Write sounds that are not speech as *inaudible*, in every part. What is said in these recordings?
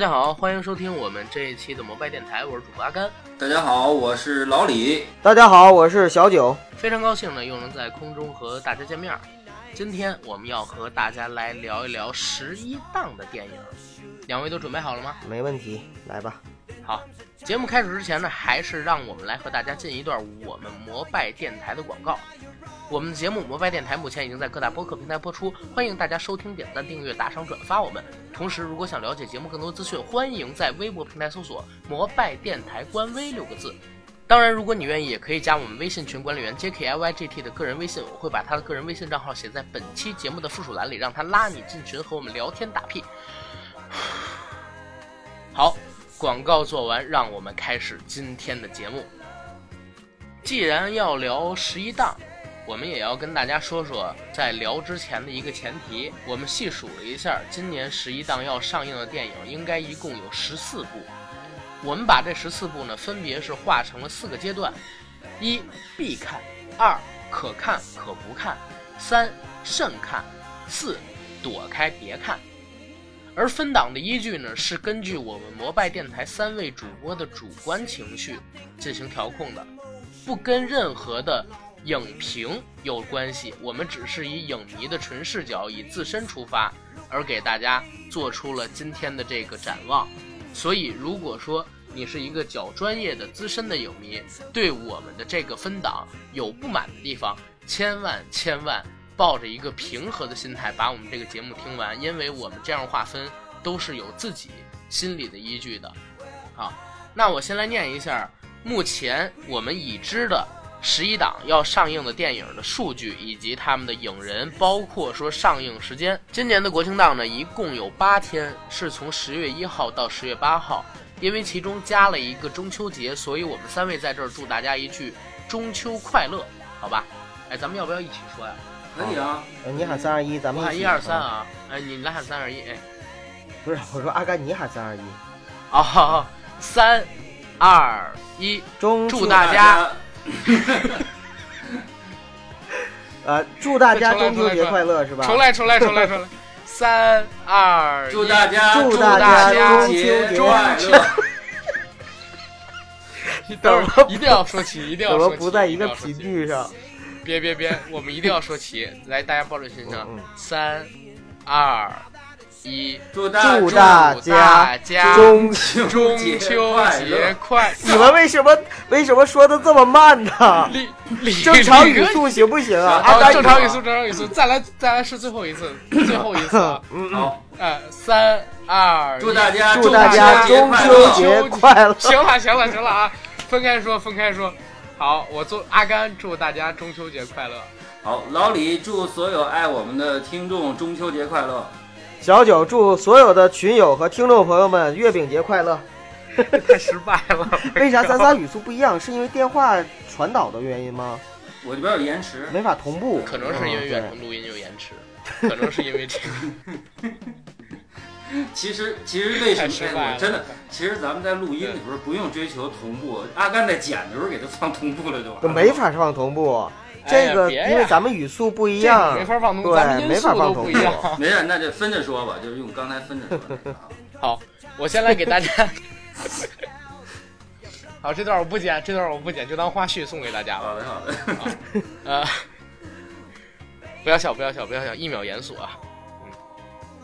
大家好，欢迎收听我们这一期的摩拜电台，我是主播阿甘。大家好，我是老李。大家好，我是小九。非常高兴呢，又能在空中和大家见面。今天我们要和大家来聊一聊十一档的电影，两位都准备好了吗？没问题，来吧。好，节目开始之前呢，还是让我们来和大家进一段我们摩拜电台的广告。我们的节目《摩拜电台》目前已经在各大播客平台播出，欢迎大家收听、点赞、订阅、打赏、转发我们。同时，如果想了解节目更多资讯，欢迎在微博平台搜索“摩拜电台官微”六个字。当然，如果你愿意，也可以加我们微信群管理员 JKIYGT 的个人微信，我会把他的个人微信账号写在本期节目的附属栏里，让他拉你进群和我们聊天打屁。*sighs* 好，广告做完，让我们开始今天的节目。既然要聊十一档。我们也要跟大家说说，在聊之前的一个前提。我们细数了一下，今年十一档要上映的电影，应该一共有十四部。我们把这十四部呢，分别是划成了四个阶段：一必看，二可看可不看，三慎看，四躲开别看。而分档的依据呢，是根据我们摩拜电台三位主播的主观情绪进行调控的，不跟任何的。影评有关系，我们只是以影迷的纯视角，以自身出发，而给大家做出了今天的这个展望。所以，如果说你是一个较专业的资深的影迷，对我们的这个分档有不满的地方，千万千万抱着一个平和的心态把我们这个节目听完，因为我们这样划分都是有自己心里的依据的。好，那我先来念一下目前我们已知的。十一档要上映的电影的数据以及他们的影人，包括说上映时间。今年的国庆档呢，一共有八天，是从十月一号到十月八号。因为其中加了一个中秋节，所以我们三位在这儿祝大家一句中秋快乐，好吧？哎，咱们要不要一起说呀？可以啊。你喊三二一，咱们喊一二三啊！哎，你来喊三二一，哎，不是，我说阿甘，你喊三二一。哦，三二一，祝大家。*laughs* 呃，祝大家中秋节快乐，是吧？重来，重来，重来，重来！三二一，祝大家，祝大家中秋节快乐！*laughs* 你等会儿一定要说起，一定要说齐，*laughs* 不在一个频率上。别别别，我们一定要说齐！来，大家抱着心上，三二。一祝大家中秋中秋节快！你们为什么为什么说的这么慢呢？*laughs* 正常语速行不行啊？啊，正常语速，正常语速，再来再来试最后一次，最后一次。嗯好，哎，三二，祝大家祝大家中秋节快乐！行了行了行了啊，分开说分开说。好，我祝阿甘，祝大家中秋节快乐。好，老李祝所有爱我们的听众中秋节快乐。小九祝所有的群友和听众朋友们月饼节快乐。太失败了，*laughs* 为啥咱仨语速不一样？是因为电话传导的原因吗？我这边有延迟，没法同步。可能是因为远程录音有延迟，可能是因为这个。*laughs* *laughs* 其实其实为什么？*laughs* 真的，其实咱们在录音的时候不用追求同步。阿甘在剪的时候给他放同步了就完了。没法放同步。这个因为咱们语速不一样，没法放同，对，没法放同，不一样。*laughs* 没事，那就分着说吧，就是用刚才分着说。好，我先来给大家。好，这段我不剪，这段我不剪，就当花絮送给大家了。好的，好的。呃，不要笑，不要笑，不要笑，一秒严肃啊。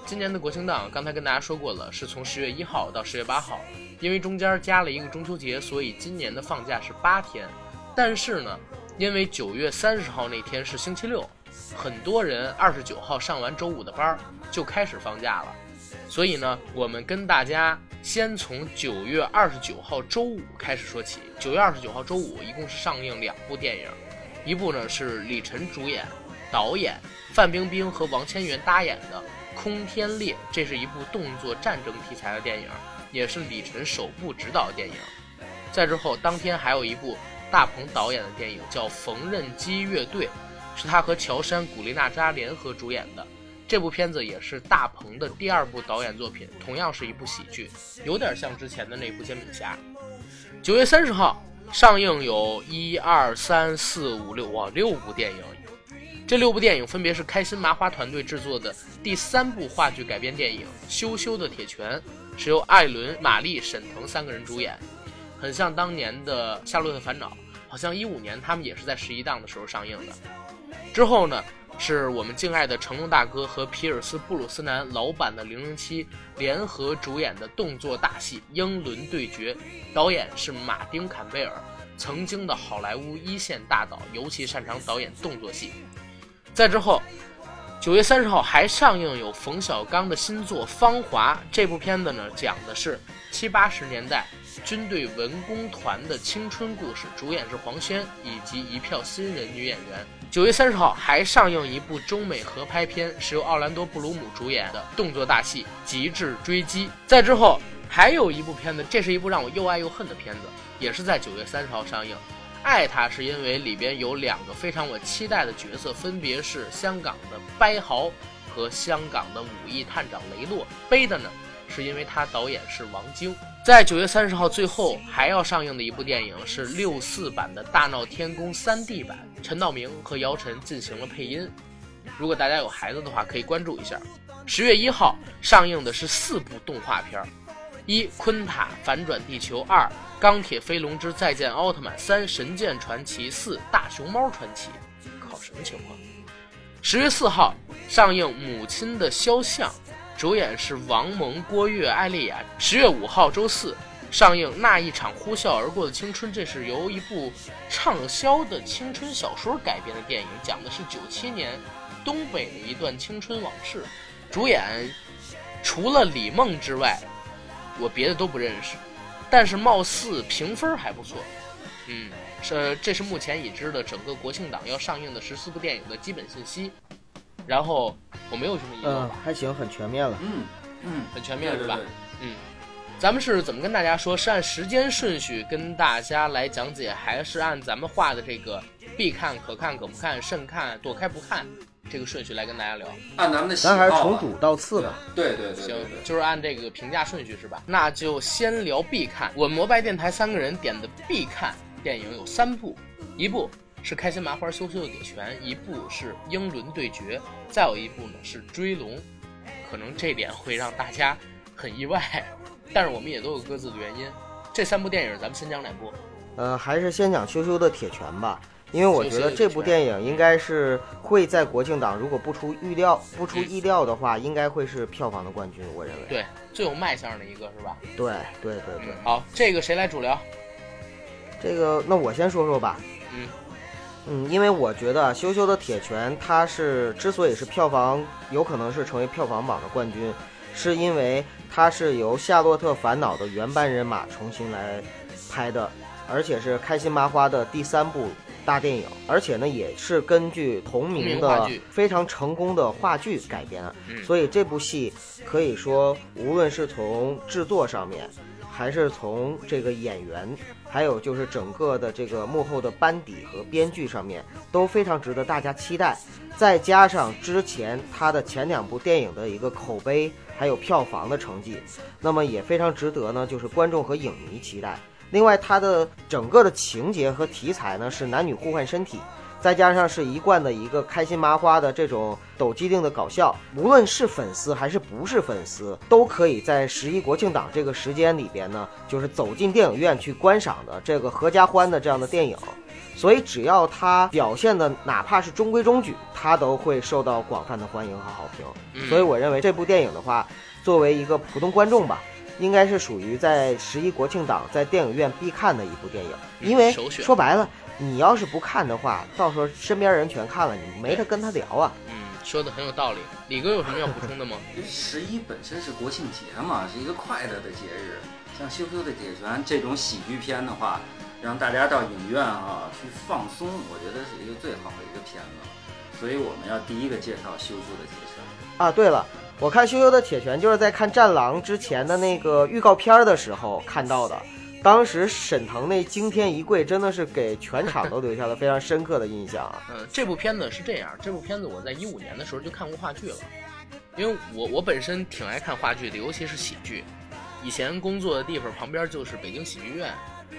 今年的国庆档，刚才跟大家说过了，是从十月一号到十月八号，因为中间加了一个中秋节，所以今年的放假是八天。但是呢。因为九月三十号那天是星期六，很多人二十九号上完周五的班儿就开始放假了，所以呢，我们跟大家先从九月二十九号周五开始说起。九月二十九号周五一共是上映两部电影，一部呢是李晨主演、导演，范冰冰和王千源搭演的《冲天猎》，这是一部动作战争题材的电影，也是李晨首部执导的电影。再之后，当天还有一部。大鹏导演的电影叫《缝纫机乐队》，是他和乔杉、古力娜扎联合主演的。这部片子也是大鹏的第二部导演作品，同样是一部喜剧，有点像之前的那部《煎饼侠》。九月三十号上映，有一二三四五六哇六部电影，这六部电影分别是开心麻花团队制作的第三部话剧改编电影《羞羞的铁拳》，是由艾伦、玛丽、沈腾三个人主演，很像当年的《夏洛特烦恼》，好像一五年他们也是在十一档的时候上映的。之后呢，是我们敬爱的成龙大哥和皮尔斯·布鲁斯南老版的《零零七》联合主演的动作大戏《英伦对决》，导演是马丁·坎贝尔，曾经的好莱坞一线大导，尤其擅长导演动作戏。再之后，九月三十号还上映有冯小刚的新作《芳华》。这部片子呢，讲的是七八十年代军队文工团的青春故事，主演是黄轩以及一票新人女演员。九月三十号还上映一部中美合拍片，是由奥兰多·布鲁姆主演的动作大戏《极致追击》。再之后还有一部片子，这是一部让我又爱又恨的片子，也是在九月三十号上映。爱它是因为里边有两个非常我期待的角色，分别是香港的掰豪和香港的武艺探长雷洛。悲的呢，是因为他导演是王晶。在九月三十号最后还要上映的一部电影是 *laughs* 六四版的《大闹天宫》三 D 版，陈道明和姚晨进行了配音。如果大家有孩子的话，可以关注一下。十月一号上映的是四部动画片：一《昆塔反转地球》，二。《钢铁飞龙之再见奥特曼》三《神剑传奇》四《大熊猫传奇》，靠什么情况？十月四号上映《母亲的肖像》，主演是王蒙、郭跃、艾丽亚。十月五号周四上映《那一场呼啸而过的青春》，这是由一部畅销的青春小说改编的电影，讲的是九七年东北的一段青春往事。主演除了李梦之外，我别的都不认识。但是貌似评分还不错，嗯，是这是目前已知的整个国庆档要上映的十四部电影的基本信息。然后我没有什么疑问吧？还行，很全面了。嗯嗯，很全面是吧？嗯，咱们是怎么跟大家说？是按时间顺序跟大家来讲解，还是按咱们画的这个必看、可看、可不看、慎看、躲开不看？这个顺序来跟大家聊，按咱们的咱还是从主到次吧。对对对，行，就是按这个评价顺序是吧？那就先聊必看。我们摩拜电台三个人点的必看电影有三部，一部是开心麻花羞羞的铁拳，一部是英伦对决，再有一部呢是追龙。可能这点会让大家很意外，但是我们也都有各自的原因。这三部电影咱们先讲哪部？呃，还是先讲羞羞的铁拳吧。因为我觉得这部电影应该是会在国庆档，如果不出预料、不出意料的话，应该会是票房的冠军。我认为对最有卖相的一个是吧？对对对对。好，这个谁来主聊？这个那我先说说吧。嗯嗯，因为我觉得《羞羞的铁拳》它是之所以是票房有可能是成为票房榜的冠军，是因为它是由《夏洛特烦恼》的原班人马重新来拍的，而且是开心麻花的第三部。大电影，而且呢，也是根据同名的非常成功的话剧改编，所以这部戏可以说，无论是从制作上面，还是从这个演员，还有就是整个的这个幕后的班底和编剧上面，都非常值得大家期待。再加上之前他的前两部电影的一个口碑，还有票房的成绩，那么也非常值得呢，就是观众和影迷期待。另外，它的整个的情节和题材呢是男女互换身体，再加上是一贯的一个开心麻花的这种抖机灵的搞笑，无论是粉丝还是不是粉丝，都可以在十一国庆档这个时间里边呢，就是走进电影院去观赏的这个合家欢的这样的电影。所以，只要它表现的哪怕是中规中矩，它都会受到广泛的欢迎和好评。所以，我认为这部电影的话，作为一个普通观众吧。应该是属于在十一国庆档在电影院必看的一部电影，因为说白了，你要是不看的话，到时候身边人全看了，你没得跟他聊啊。嗯，说的很有道理。李哥有什么要补充的吗？十一本身是国庆节嘛，是一个快乐的节日。像《羞羞的铁拳》这种喜剧片的话，让大家到影院啊去放松，我觉得是一个最好的一个片子。所以我们要第一个介绍《羞羞的铁拳》啊。对了。我看《羞羞的铁拳》就是在看《战狼》之前的那个预告片的时候看到的，当时沈腾那惊天一跪真的是给全场都留下了非常深刻的印象。嗯，这部片子是这样，这部片子我在一五年的时候就看过话剧了，因为我我本身挺爱看话剧的，尤其是喜剧。以前工作的地方旁边就是北京喜剧院，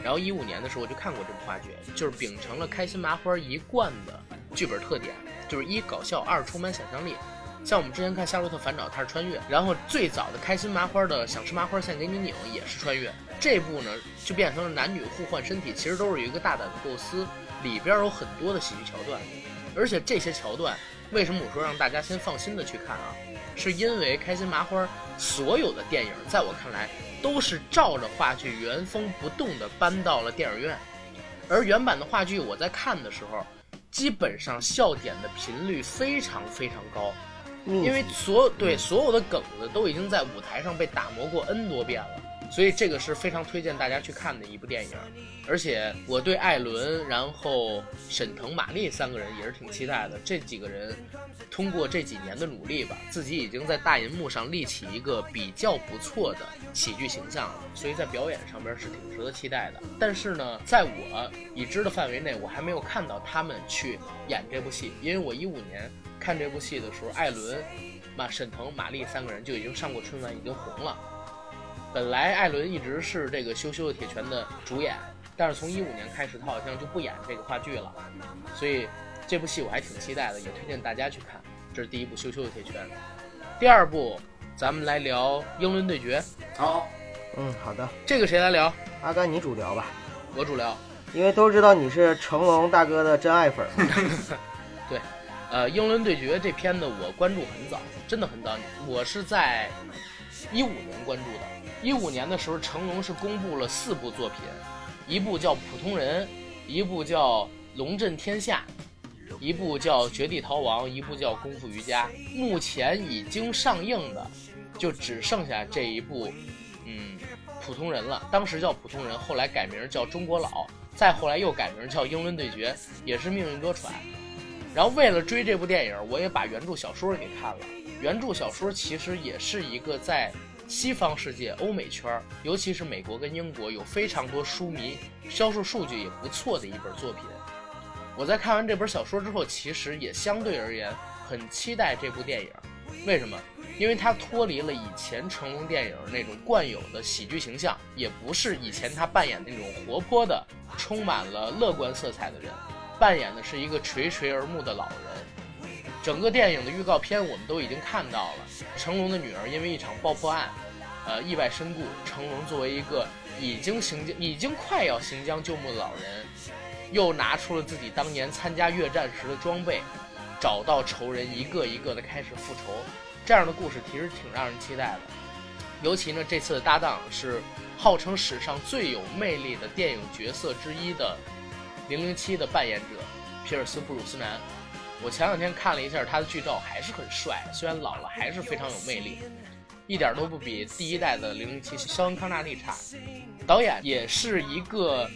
然后一五年的时候我就看过这部话剧，就是秉承了开心麻花一贯的剧本特点。就是一搞笑，二充满想象力。像我们之前看《夏洛特烦恼》，它是穿越，然后最早的开心麻花的《想吃麻花现给你拧》也是穿越。这部呢就变成了男女互换身体，其实都是有一个大胆的构思，里边有很多的喜剧桥段，而且这些桥段为什么我说让大家先放心的去看啊？是因为开心麻花所有的电影，在我看来都是照着话剧原封不动的搬到了电影院，而原版的话剧我在看的时候，基本上笑点的频率非常非常高。因为所有对所有的梗子都已经在舞台上被打磨过 N 多遍了。所以这个是非常推荐大家去看的一部电影，而且我对艾伦、然后沈腾、马丽三个人也是挺期待的。这几个人通过这几年的努力吧，自己已经在大银幕上立起一个比较不错的喜剧形象了，所以在表演上边是挺值得期待的。但是呢，在我已知的范围内，我还没有看到他们去演这部戏，因为我一五年看这部戏的时候，艾伦、马沈腾、马丽三个人就已经上过春晚，已经红了。本来艾伦一直是这个《羞羞的铁拳》的主演，但是从一五年开始，他好像就不演这个话剧了，所以这部戏我还挺期待的，也推荐大家去看。这是第一部《羞羞的铁拳》，第二部咱们来聊《英伦对决》。好，嗯，好的。这个谁来聊？阿甘，你主聊吧。我主聊，因为都知道你是成龙大哥的真爱粉。*laughs* 对，呃，《英伦对决》这片子我关注很早，真的很早，我是在一五年关注的。一五年的时候，成龙是公布了四部作品，一部叫《普通人》，一部叫《龙震天下》，一部叫《绝地逃亡》，一部叫《功夫瑜伽》。目前已经上映的，就只剩下这一部，嗯，《普通人》了。当时叫《普通人》，后来改名叫《中国佬》，再后来又改名叫《英伦对决》，也是命运多舛。然后为了追这部电影，我也把原著小说给看了。原著小说其实也是一个在。西方世界、欧美圈，尤其是美国跟英国，有非常多书迷，销售数据也不错的一本作品。我在看完这本小说之后，其实也相对而言很期待这部电影。为什么？因为它脱离了以前成龙电影那种惯有的喜剧形象，也不是以前他扮演那种活泼的、充满了乐观色彩的人，扮演的是一个垂垂而暮的老人。整个电影的预告片我们都已经看到了，成龙的女儿因为一场爆破案，呃，意外身故。成龙作为一个已经行将、已经快要行将就木的老人，又拿出了自己当年参加越战时的装备，找到仇人，一个一个的开始复仇。这样的故事其实挺让人期待的。尤其呢，这次的搭档是号称史上最有魅力的电影角色之一的007的扮演者皮尔斯·布鲁斯南。我前两天看了一下他的剧照，还是很帅，虽然老了还是非常有魅力，一点都不比第一代的零零七肖恩康纳利差。导演也是一个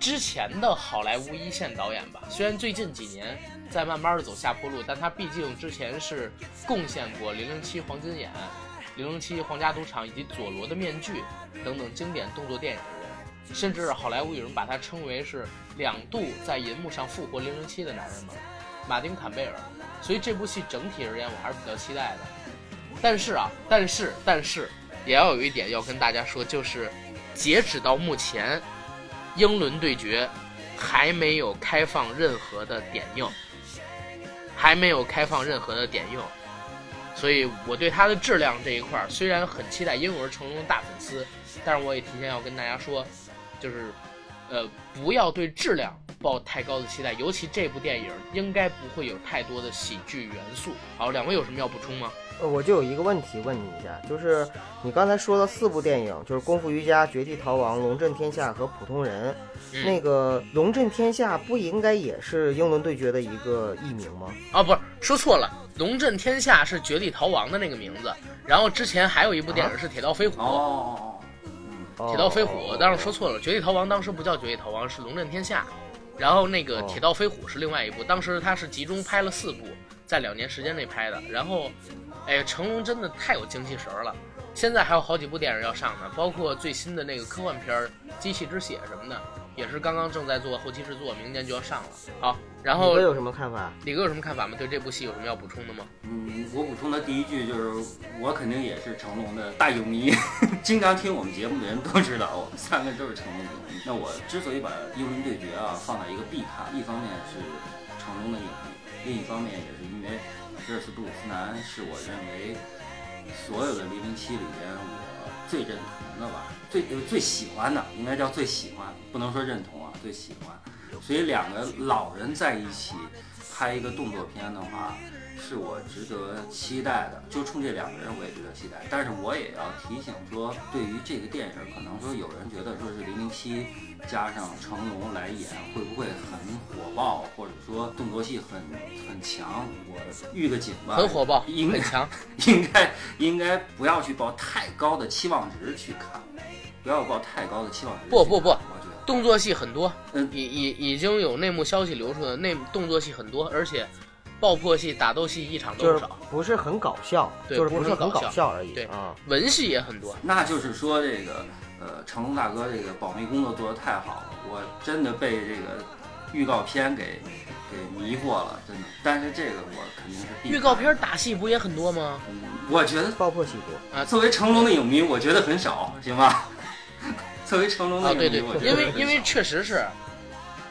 之前的好莱坞一线导演吧，虽然最近几年在慢慢的走下坡路，但他毕竟之前是贡献过零零七黄金眼、零零七皇家赌场以及佐罗的面具等等经典动作电影的人，甚至好莱坞有人把他称为是两度在银幕上复活零零七的男人嘛。马丁·坎贝尔，所以这部戏整体而言我还是比较期待的。但是啊，但是但是也要有一点要跟大家说，就是截止到目前，英伦对决还没有开放任何的点映，还没有开放任何的点映。所以我对它的质量这一块虽然很期待，因为我是成龙的大粉丝，但是我也提前要跟大家说，就是。呃，不要对质量抱太高的期待，尤其这部电影应该不会有太多的喜剧元素。好，两位有什么要补充吗？呃，我就有一个问题问你一下，就是你刚才说的四部电影，就是《功夫瑜伽》《绝地逃亡》《龙震天下》和《普通人》，那个《龙震天下》不应该也是英伦对决的一个艺名吗？啊，不是，说错了，《龙震天下》是《绝地逃亡》的那个名字，然后之前还有一部电影是《铁道飞虎》。哦。铁道飞虎，当时说错了，绝地逃亡当时不叫绝地逃亡，是龙震天下。然后那个铁道飞虎是另外一部，当时他是集中拍了四部，在两年时间内拍的。然后，哎，成龙真的太有精气神了。现在还有好几部电影要上呢，包括最新的那个科幻片《机器之血》什么的，也是刚刚正在做后期制作，明年就要上了。好。然后李哥有什么看法？李哥有什么看法吗？对这部戏有什么要补充的吗？嗯，我补充的第一句就是，我肯定也是成龙的大影迷，*laughs* 经常听我们节目的人都知道，我们三个都是成龙影迷。那我之所以把《英伦对决》啊放在一个必看，一方面是成龙的影迷，另一方面也是因为皮尔斯布鲁斯南是我认为所有的零零七里边我最认同的吧，最最喜欢的，应该叫最喜欢，不能说认同啊，最喜欢。所以两个老人在一起拍一个动作片的话，是我值得期待的。就冲这两个人，我也值得期待。但是我也要提醒说，对于这个电影，可能说有人觉得说是零零七加上成龙来演，会不会很火爆，或者说动作戏很很强？我预个警吧，很火爆，应该强。应该应该不要去抱太高的期望值去看，不要抱太高的期望值。不不不我觉得动作戏很多，嗯已已已经有内幕消息流出的，内动作戏很多，而且爆破戏、打斗戏一场都就是不少，不是很搞笑，对就是不是很搞笑而已对啊。文戏也很多。那就是说这个呃成龙大哥这个保密工作做得太好了，我真的被这个预告片给给迷惑了，真的。但是这个我肯定是预告片打戏不也很多吗？嗯我觉得爆破戏多啊，作为成龙的影迷，我觉得很少，行吧？作为成龙的啊，影迷，对对我觉，得因为因为确实是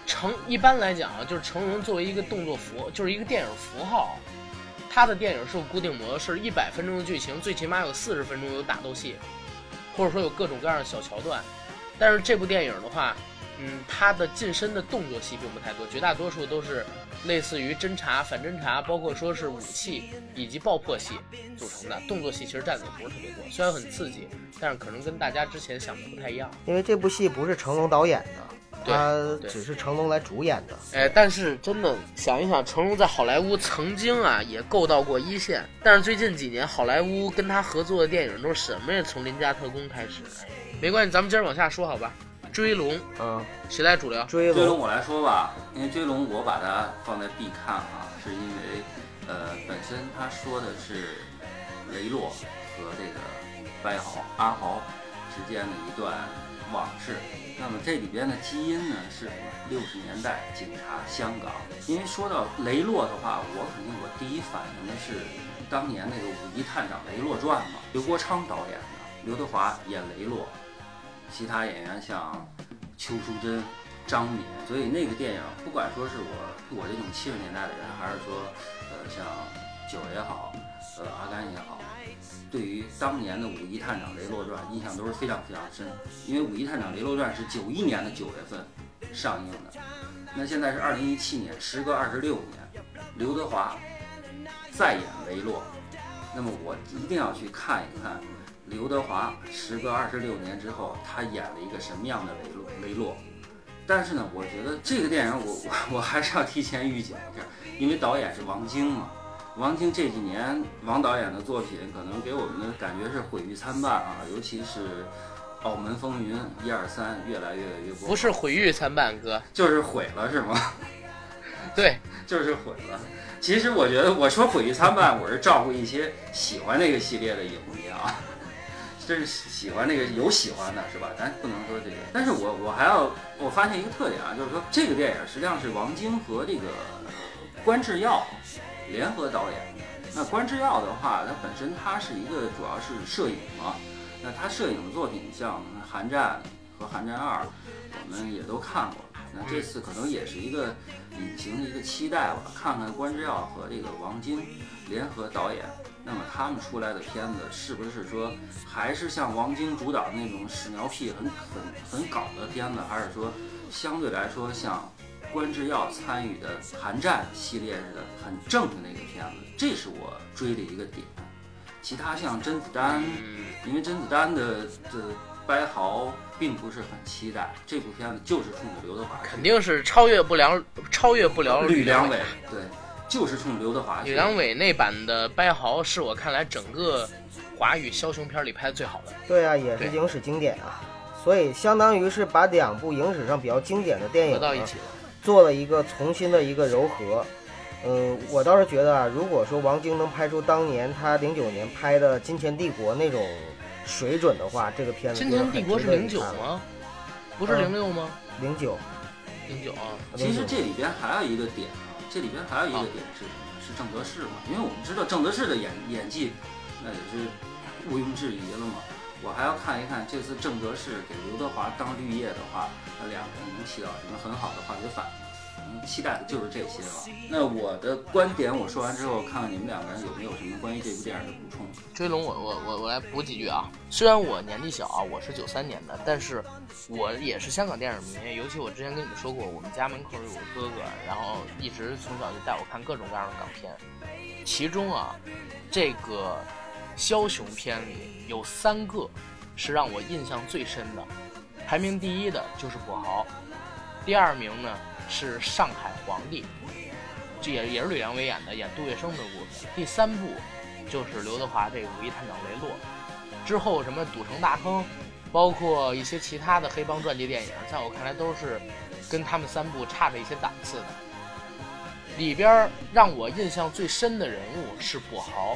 成一般来讲啊，就是成龙作为一个动作符，就是一个电影符号，他的电影是有固定模式，一百分钟的剧情，最起码有四十分钟有打斗戏，或者说有各种各样的小桥段。但是这部电影的话，嗯，他的近身的动作戏并不太多，绝大多数都是类似于侦查、反侦查，包括说是武器以及爆破戏组成的。动作戏其实占的不是特别多，虽然很刺激，但是可能跟大家之前想的不太一样。因为这部戏不是成龙导演的，他只是成龙来主演的。哎，但是真的想一想，成龙在好莱坞曾经啊也够到过一线，但是最近几年好莱坞跟他合作的电影都是什么呀？从《邻家特工》开始，哎没关系，咱们接着往下说好吧。追龙嗯，谁来主聊？追龙追龙我来说吧，因为追龙我把它放在必看啊，是因为呃本身他说的是雷洛和这个白豪阿豪之间的一段往事。那么这里边的基因呢是什么？六十年代警察香港。因为说到雷洛的话，我肯定我第一反应的是当年那个《五一探长雷洛传》嘛，刘国昌导演的，刘德华演雷洛，其他演员像邱淑贞、张敏，所以那个电影不管说是我我这种七十年代的人，还是说呃像九也好，呃阿甘也好，对于当年的《五一探长雷洛传》印象都是非常非常深，因为《五一探长雷洛传》是九一年的九月份上映的，那现在是二零一七年，时隔二十六年，刘德华再演雷洛，那么我一定要去看一看刘德华时隔二十六年之后，他演了一个什么样的雷洛雷洛。但是呢，我觉得这个电影我我我还是要提前预警一下，因为导演是王晶嘛。王晶这几年王导演的作品，可能给我们的感觉是毁誉参半啊，尤其是《澳门风云》一二三，越来越越不不是毁誉参半，哥，就是毁了是吗？*laughs* 对，就是毁了。其实我觉得我说毁誉参半，我是照顾一些喜欢那个系列的影迷啊，*laughs* 真是喜欢那个有喜欢的是吧？咱不能说这个。但是我我还要我发现一个特点啊，就是说这个电影实际上是王晶和这个呃关智耀联合导演的。那关之耀的话，他本身他是一个主要是摄影嘛，那他摄影的作品像《寒战》和《寒战二》，我们也都看过。那这次可能也是一个隐形的一个期待吧，看看关之耀和这个王晶联合导演，那么他们出来的片子是不是说还是像王晶主导的那种屎尿屁很很很搞的片子，还是说相对来说像关之耀参与的《寒战》系列似的很正的那个片子？这是我追的一个点。其他像甄子丹，嗯，因为甄子丹的的掰豪并不是很期待这部片子，就是冲着刘德华，肯定是超越不了，超越不了吕良伟，对，就是冲刘德华。吕良伟那版的掰豪是我看来整个华语枭雄片里拍的最好的。对啊，也是影史经典啊，所以相当于是把两部影史上比较经典的电影合到一起了。做了一个重新的一个糅合。嗯，我倒是觉得啊，如果说王晶能拍出当年他零九年拍的《金钱帝国》那种水准的话，这个片子金钱帝国是零九？吗？不是嗯零六吗？零九，零九啊，其实这里边还有一个点啊，这里边还有一个点是什么？是郑则仕嘛？因为我们知道郑则仕的演演技，那也是毋庸置疑了嘛。我还要看一看这次郑则仕给刘德华当绿叶的话，那两个人能起到什么很好的化学反应。能期待的就是这些了。那我的观点我说完之后，看看你们两个人有没有什么关于这部电影的补充。追龙我我我我来补几句啊。虽然我年纪小啊，我是九三年的，但是我也是香港电影迷。尤其我之前跟你们说过，我们家门口有个哥哥，然后一直从小就带我看各种各样的港片。其中啊，这个枭雄片里有三个是让我印象最深的，排名第一的就是跛豪，第二名呢是上海皇帝，这也也是吕良伟演的，演杜月笙的故事。第三部就是刘德华这个《五一探长雷洛》，之后什么《赌城大亨》，包括一些其他的黑帮传记电影，在我看来都是跟他们三部差着一些档次的。里边让我印象最深的人物是跛豪，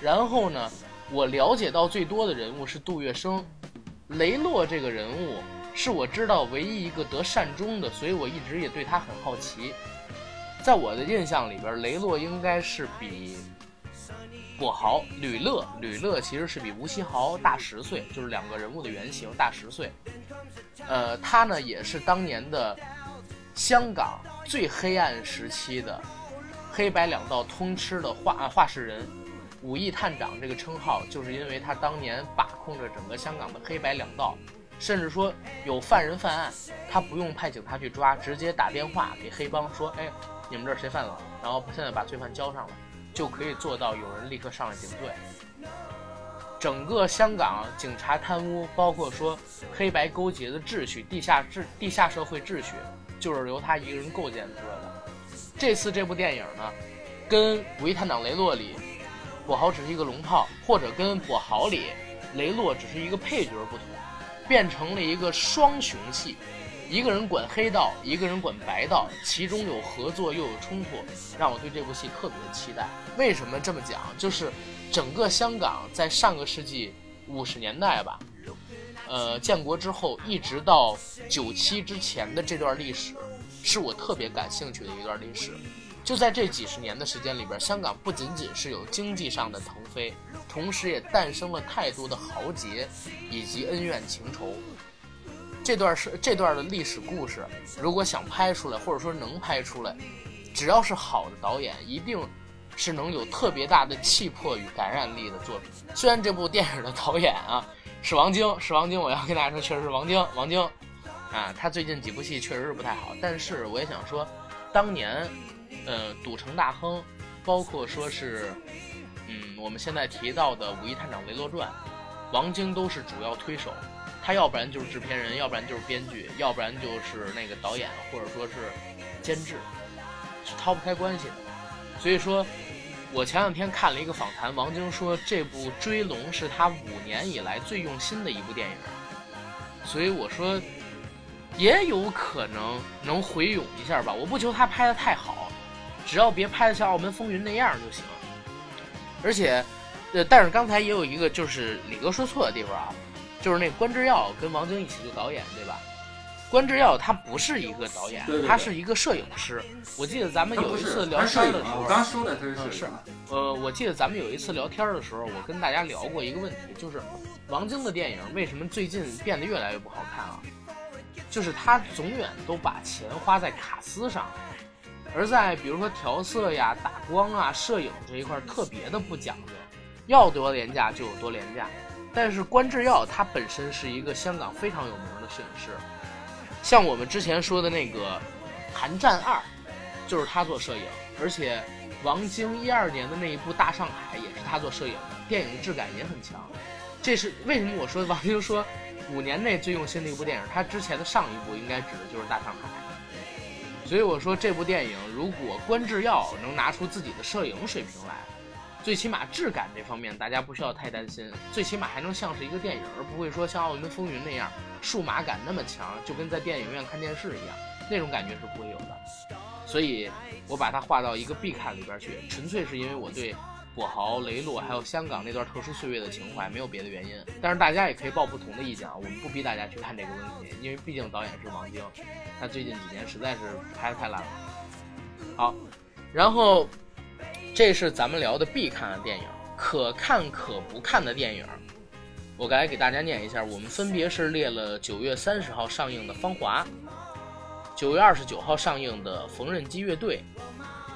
然后呢，我了解到最多的人物是杜月笙，雷洛这个人物是我知道唯一一个得善终的，所以我一直也对他很好奇。在我的印象里边，雷洛应该是比跛豪吕乐，吕乐其实是比吴锡豪大十岁，就是两个人物的原型大十岁。呃，他呢也是当年的香港。最黑暗时期的黑白两道通吃的画画事人，武义探长这个称号，就是因为他当年把控着整个香港的黑白两道，甚至说有犯人犯案，他不用派警察去抓，直接打电话给黑帮说：“哎，你们这儿谁犯了？然后现在把罪犯交上来，就可以做到有人立刻上来顶罪。”整个香港警察贪污，包括说黑白勾结的秩序，地下秩地下社会秩序。就是由他一个人构建出来的。这次这部电影呢，跟《武义探长雷洛》里，跛豪只是一个龙套，或者跟跛豪里雷洛只是一个配角不同，变成了一个双雄戏，一个人管黑道，一个人管白道，其中有合作又有冲突，让我对这部戏特别的期待。为什么这么讲？就是整个香港在上个世纪五十年代吧。呃，建国之后一直到九七之前的这段历史，是我特别感兴趣的一段历史。就在这几十年的时间里边，香港不仅仅是有经济上的腾飞，同时也诞生了太多的豪杰以及恩怨情仇。这段是这段的历史故事，如果想拍出来，或者说能拍出来，只要是好的导演，一定是能有特别大的气魄与感染力的作品。虽然这部电影的导演啊。是王晶，是王晶，我要跟大家说，确实是王晶，王晶，啊，他最近几部戏确实是不太好，但是我也想说，当年，呃，《赌城大亨》，包括说是，嗯，我们现在提到的《武义探长雷洛传》，王晶都是主要推手，他要不然就是制片人，要不然就是编剧，要不然就是那个导演，或者说是监制，是逃不开关系的，所以说。我前两天看了一个访谈，王晶说这部《追龙》是他五年以来最用心的一部电影，所以我说也有可能能回勇一下吧。我不求他拍的太好，只要别拍得像《澳门风云》那样就行。而且，呃，但是刚才也有一个就是李哥说错的地方啊，就是那关之耀跟王晶一起做导演，对吧？关之耀他不是一个导演，他是一个摄影师。我记得咱们有一次聊天的时候，我刚说的他是是，呃，我记得咱们有一次聊天的时候，我跟大家聊过一个问题，就是王晶的电影为什么最近变得越来越不好看啊？就是他永远都把钱花在卡司上，而在比如说调色呀、打光啊、摄影这一块特别的不讲究，要多廉价就有多廉价。但是关智耀他本身是一个香港非常有名的摄影师。像我们之前说的那个《寒战二》，就是他做摄影，而且王晶一二年的那一部《大上海》也是他做摄影的，电影质感也很强。这是为什么？我说王晶说五年内最用心的一部电影，他之前的上一部应该指的就是《大上海》。所以我说这部电影，如果关智耀能拿出自己的摄影水平来，最起码质感这方面大家不需要太担心，最起码还能像是一个电影，而不会说像《奥运风云》那样。数码感那么强，就跟在电影院看电视一样，那种感觉是不会有的。所以，我把它划到一个必看里边去，纯粹是因为我对跛豪、雷洛还有香港那段特殊岁月的情怀，没有别的原因。但是大家也可以抱不同的意见啊，我们不逼大家去看这个问题，因为毕竟导演是王晶，他最近几年实在是拍的太烂了。好，然后这是咱们聊的必看的电影，可看可不看的电影。我该给大家念一下，我们分别是列了九月三十号上映的《芳华》，九月二十九号上映的《缝纫机乐队》，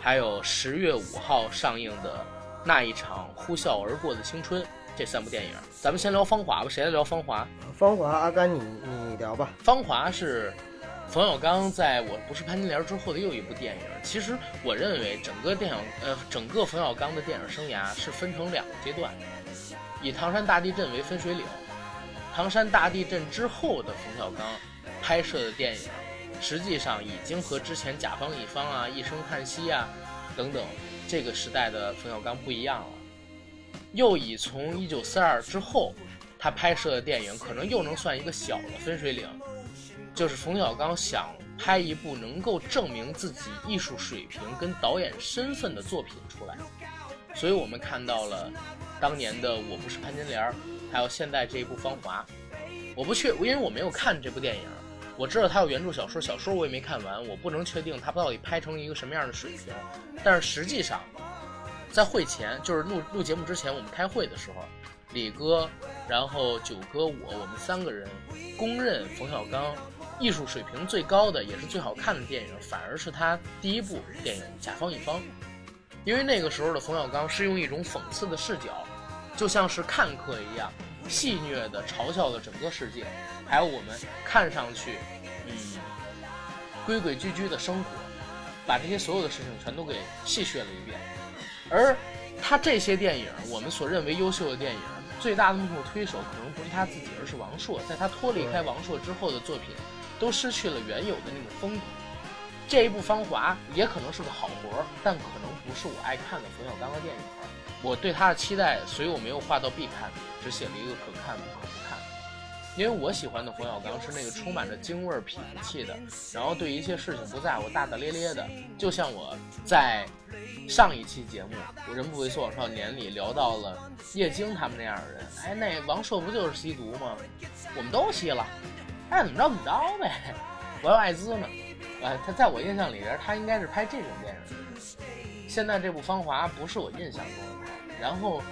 还有十月五号上映的《那一场呼啸而过的青春》这三部电影。咱们先聊《芳华》吧，谁来聊《芳华》？芳华，阿甘你你聊吧。《芳华》是冯小刚在我不是潘金莲之后的又一部电影。其实我认为整个电影，呃，整个冯小刚的电影生涯是分成两个阶段，以唐山大地震为分水岭。唐山大地震之后的冯小刚拍摄的电影，实际上已经和之前甲方乙方啊、一声叹息啊等等这个时代的冯小刚不一样了。又以从一九四二之后他拍摄的电影，可能又能算一个小的分水岭，就是冯小刚想拍一部能够证明自己艺术水平跟导演身份的作品出来。所以我们看到了当年的《我不是潘金莲》，还有现在这一部《芳华》。我不确，因为我没有看这部电影，我知道它有原著小说，小说我也没看完，我不能确定它到底拍成一个什么样的水平。但是实际上，在会前，就是录录节目之前，我们开会的时候，李哥，然后九哥我，我们三个人公认冯小刚艺术水平最高的，也是最好看的电影，反而是他第一部电影《甲方乙方》，因为那个时候的冯小刚是用一种讽刺的视角，就像是看客一样。戏谑的嘲笑了整个世界，还有我们看上去，嗯，规规矩矩的生活，把这些所有的事情全都给戏谑了一遍。而他这些电影，我们所认为优秀的电影，最大的幕后推手可能不是他自己，而是王朔。在他脱离开王朔之后的作品，都失去了原有的那种风格。这一部《芳华》也可能是个好活儿，但可能不是我爱看的冯小刚的电影。我对他的期待，所以我没有画到必看，只写了一个可看不可不看。因为我喜欢的冯小刚是那个充满着京味儿痞子气的，然后对一切事情不在乎、大大咧咧的。就像我在上一期节目《人不猥琐往少年》里聊到了叶京他们那样的人，哎，那王朔不就是吸毒吗？我们都吸了，爱怎么着怎么着呗。我有艾滋呢，呃，他在我印象里边，他应该是拍这种电影。现在这部《芳华》不是我印象中的，然后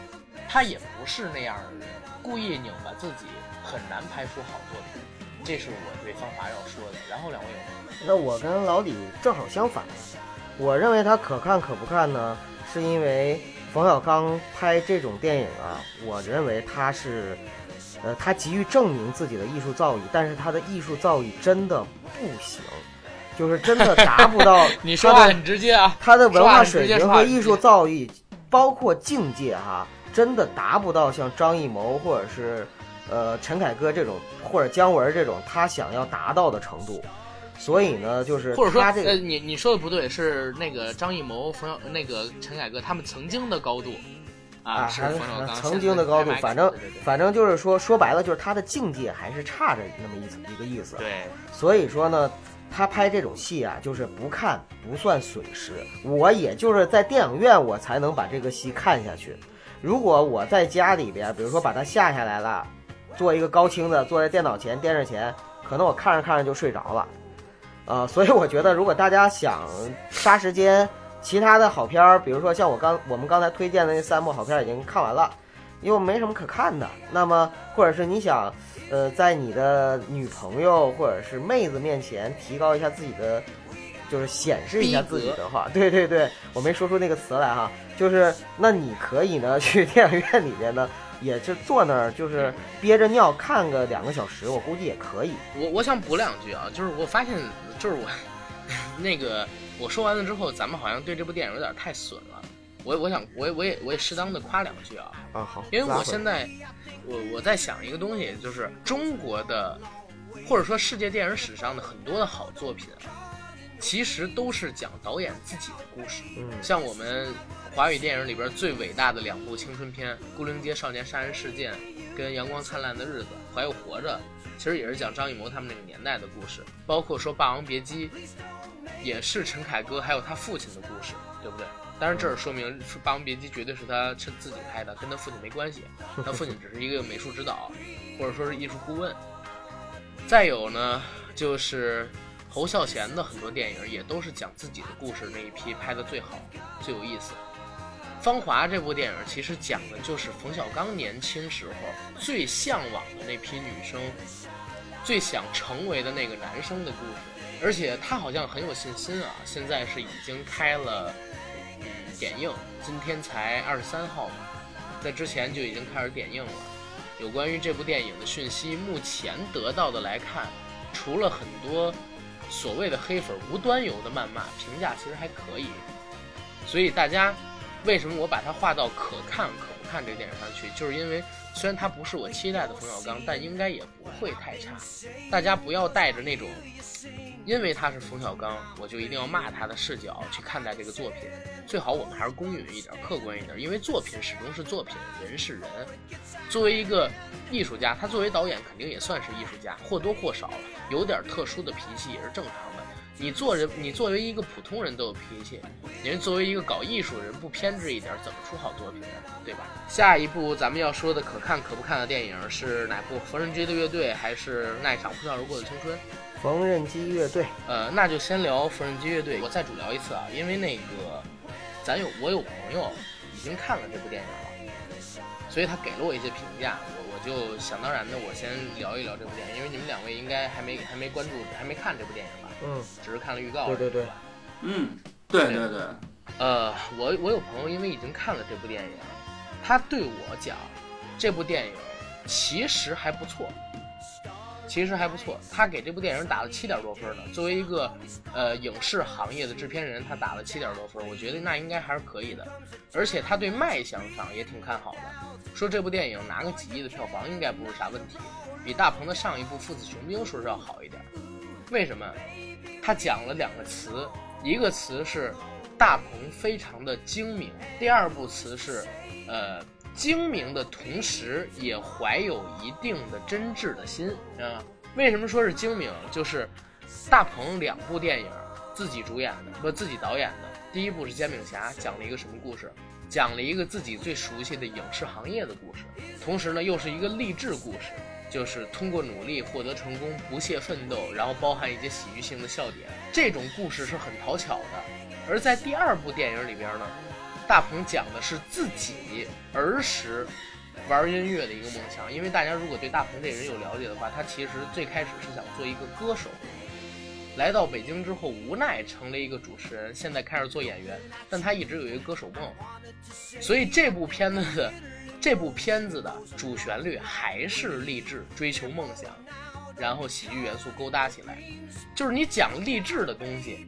他也不是那样的人，故意拧巴自己，很难拍出好作品。这是我对《方华》要说的。然后两位有吗？那我跟老李正好相反，我认为他可看可不看呢，是因为冯小刚拍这种电影啊，我认为他是，呃，他急于证明自己的艺术造诣，但是他的艺术造诣真的不行，就是真的达不到 *laughs* 你说话很直接啊。他的文化水平和艺术造诣，包括境界哈，真的达不到像张艺谋或者是呃陈凯歌这种，或者姜文这种他想要达到的程度。所以呢，就是或者说，他这个呃，你你说的不对，是那个张艺谋、冯小、那个陈凯歌他们曾经的高度啊，是还冯小刚曾经的高度，反正反正就是说说白了，就是他的境界还是差着那么一层一个意思。对，所以说呢，他拍这种戏啊，就是不看不算损失。我也就是在电影院我才能把这个戏看下去。如果我在家里边，比如说把它下下来了，做一个高清的，坐在电脑前、电视前，可能我看着看着就睡着了。呃，*laughs* 所以我觉得，如果大家想杀时间，其他的好片儿，比如说像我刚我们刚才推荐的那三部好片儿已经看完了，因为没什么可看的。那么，或者是你想，呃，在你的女朋友或者是妹子面前提高一下自己的，就是显示一下自己的话，*laughs* 对对对，我没说出那个词来哈，就是那你可以呢去电影院里边呢，也就坐那儿就是憋着尿看个两个小时，我估计也可以。我我想补两句啊，就是我发现，*laughs* 就是我那个我说完了之后，咱们好像对这部电影有点太损了。我我想我也我也我也适当的夸两句啊，啊，好，因为我现在我我在想一个东西，就是中国的或者说世界电影史上的很多的好作品，其实都是讲导演自己的故事。嗯像我们华语电影里边最伟大的两部青春片《牯岭街少年杀人事件》跟《阳光灿烂的日子》，还有《活着》，其实也是讲张艺谋他们那个年代的故事。包括说《霸王别姬》，也是陈凯歌还有他父亲的故事，对不对？当然，这儿说明是《霸王别姬》绝对是他是自己拍的，跟他父亲没关系。*laughs* 他父亲只是一个美术指导，或者说是艺术顾问。再有呢，就是侯孝贤的很多电影也都是讲自己的故事那一批拍的最好、最有意思。《芳华》这部电影其实讲的就是冯小刚年轻时候最向往的那批女生，最想成为的那个男生的故事。而且他好像很有信心啊，现在是已经开了点映，今天才二十三号嘛，在之前就已经开始点映了。有关于这部电影的讯息，目前得到的来看，除了很多所谓的黑粉无端游的谩骂，评价其实还可以。所以大家为什么我把它划到可看可不看这个电影上去，就是因为虽然它不是我期待的冯小刚，但应该也不会太差。大家不要带着那种因为他是冯小刚，我就一定要骂他的视角去看待这个作品。最好我们还是公允一点、客观一点，因为作品始终是作品，人是人。作为一个艺术家，他作为导演肯定也算是艺术家，或多或少有点特殊的脾气也是正常的。你做人，你作为一个普通人都有脾气，您作为一个搞艺术的人不偏执一点，怎么出好作品呢？对吧？下一部咱们要说的可看可不看的电影是哪部？缝纫机的乐队还是那一场呼啸而过的青春？缝纫机乐队。呃，那就先聊缝纫机乐队。我再主聊一次啊，因为那个咱有我有朋友已经看了这部电影了，所以他给了我一些评价，我我就想当然的我先聊一聊这部电影，因为你们两位应该还没还没关注还没看这部电影吧？嗯，只是看了预告。对对对，嗯，对对对。呃，我我有朋友因为已经看了这部电影，他对我讲，这部电影其实还不错，其实还不错。他给这部电影打了七点多分呢。作为一个呃影视行业的制片人，他打了七点多分，我觉得那应该还是可以的。而且他对卖相上也挺看好的，说这部电影拿个几亿的票房应该不是啥问题，比大鹏的上一部《父子雄兵》说是要好一点。为什么？他讲了两个词，一个词是大鹏非常的精明，第二部词是，呃，精明的同时也怀有一定的真挚的心啊。为什么说是精明？就是大鹏两部电影自己主演的，不自己导演的。第一部是《煎饼侠》，讲了一个什么故事？讲了一个自己最熟悉的影视行业的故事，同时呢又是一个励志故事。就是通过努力获得成功，不懈奋斗，然后包含一些喜剧性的笑点，这种故事是很讨巧的。而在第二部电影里边呢，大鹏讲的是自己儿时玩音乐的一个梦想。因为大家如果对大鹏这人有了解的话，他其实最开始是想做一个歌手，来到北京之后无奈成了一个主持人，现在开始做演员，但他一直有一个歌手梦。所以这部片子的。这部片子的主旋律还是励志、追求梦想，然后喜剧元素勾搭起来，就是你讲励志的东西，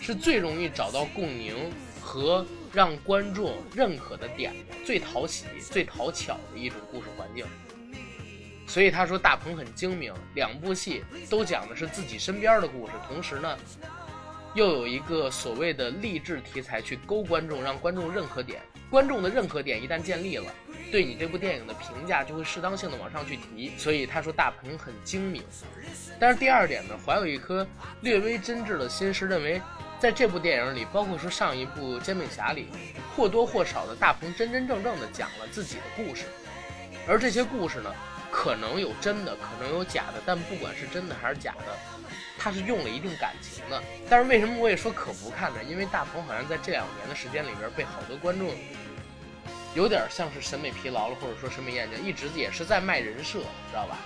是最容易找到共鸣和让观众认可的点，最讨喜、最讨巧的一种故事环境。所以他说大鹏很精明，两部戏都讲的是自己身边的故事，同时呢，又有一个所谓的励志题材去勾观众，让观众认可点。观众的认可点一旦建立了。对你这部电影的评价就会适当性的往上去提，所以他说大鹏很精明。但是第二点呢，怀有一颗略微真挚的心，是认为在这部电影里，包括说上一部《煎饼侠》里，或多或少的大鹏真真正正的讲了自己的故事。而这些故事呢，可能有真的，可能有假的，但不管是真的还是假的，他是用了一定感情的。但是为什么我也说可不看呢？因为大鹏好像在这两年的时间里边被好多观众。有点像是审美疲劳了，或者说审美厌倦，一直也是在卖人设，知道吧？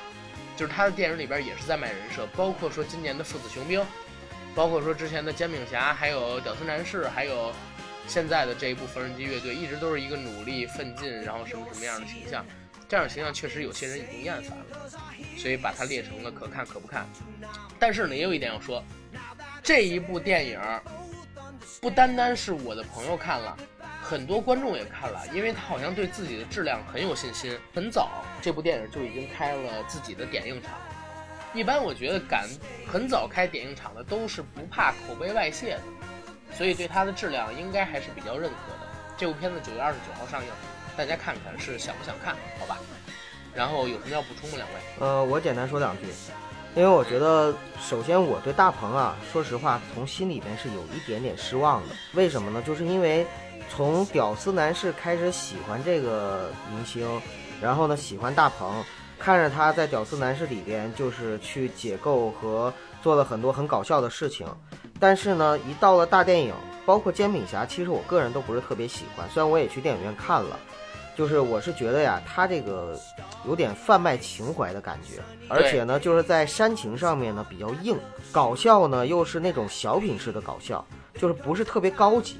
就是他的电影里边也是在卖人设，包括说今年的《父子雄兵》，包括说之前的《煎饼侠》，还有《屌丝男士》，还有现在的这一部缝纫机乐队，一直都是一个努力奋进，然后什么什么样的形象。这样形象确实有些人已经厌烦了，所以把它列成了可看可不看。但是呢，也有一点要说，这一部电影不单单是我的朋友看了。很多观众也看了，因为他好像对自己的质量很有信心。很早，这部电影就已经开了自己的点映场。一般我觉得敢很早开点映场的，都是不怕口碑外泄的，所以对它的质量应该还是比较认可的。这部片子九月二十九号上映，大家看看是想不想看？好吧。然后有什么要补充吗？两位？呃，我简单说两句，因为我觉得，首先我对大鹏啊，说实话，从心里边是有一点点失望的。为什么呢？就是因为。从屌丝男士开始喜欢这个明星，然后呢喜欢大鹏，看着他在屌丝男士里边就是去解构和做了很多很搞笑的事情，但是呢一到了大电影，包括煎饼侠，其实我个人都不是特别喜欢，虽然我也去电影院看了，就是我是觉得呀，他这个有点贩卖情怀的感觉，而且呢，就是在煽情上面呢比较硬，搞笑呢又是那种小品式的搞笑，就是不是特别高级。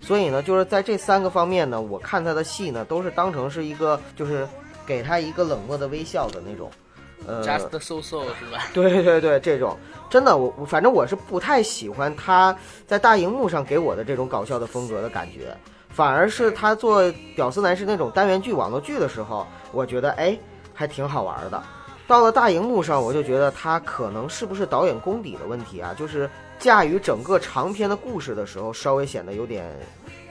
所以呢，就是在这三个方面呢，我看他的戏呢，都是当成是一个，就是给他一个冷漠的微笑的那种，呃 Just so so 是吧？*laughs* 对对对，这种真的，我反正我是不太喜欢他在大荧幕上给我的这种搞笑的风格的感觉，反而是他做《屌丝男士》那种单元剧、网络剧的时候，我觉得哎还挺好玩的。到了大荧幕上，我就觉得他可能是不是导演功底的问题啊？就是驾驭整个长篇的故事的时候，稍微显得有点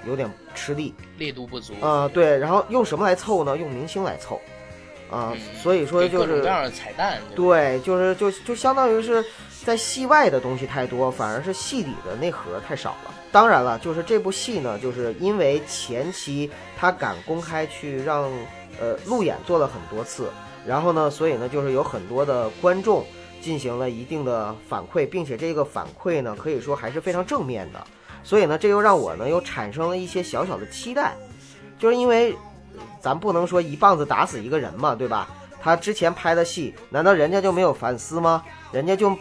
有点吃力，力度不足。啊，对，然后用什么来凑呢？用明星来凑，啊，所以说就是各种各样的彩蛋。对，就是就就相当于是在戏外的东西太多，反而是戏里的内核太少了。当然了，就是这部戏呢，就是因为前期他敢公开去让呃路演做了很多次。然后呢，所以呢，就是有很多的观众进行了一定的反馈，并且这个反馈呢，可以说还是非常正面的。所以呢，这又让我呢又产生了一些小小的期待，就是因为咱不能说一棒子打死一个人嘛，对吧？他之前拍的戏，难道人家就没有反思吗？人家就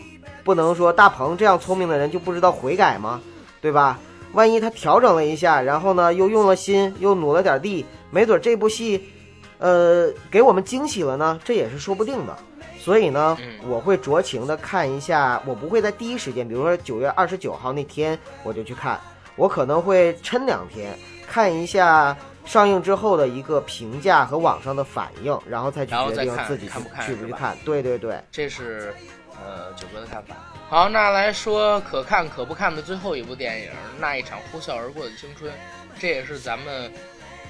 不能说大鹏这样聪明的人就不知道悔改吗？对吧？万一他调整了一下，然后呢又用了心，又努了点力，没准这部戏。呃，给我们惊喜了呢，这也是说不定的。所以呢，我会酌情的看一下，我不会在第一时间，比如说九月二十九号那天我就去看，我可能会抻两天看一下上映之后的一个评价和网上的反应，然后再去决定自己去不去看。对对对，这是呃九哥的看法。好，那来说可看可不看的最后一部电影，那一场呼啸而过的青春，这也是咱们。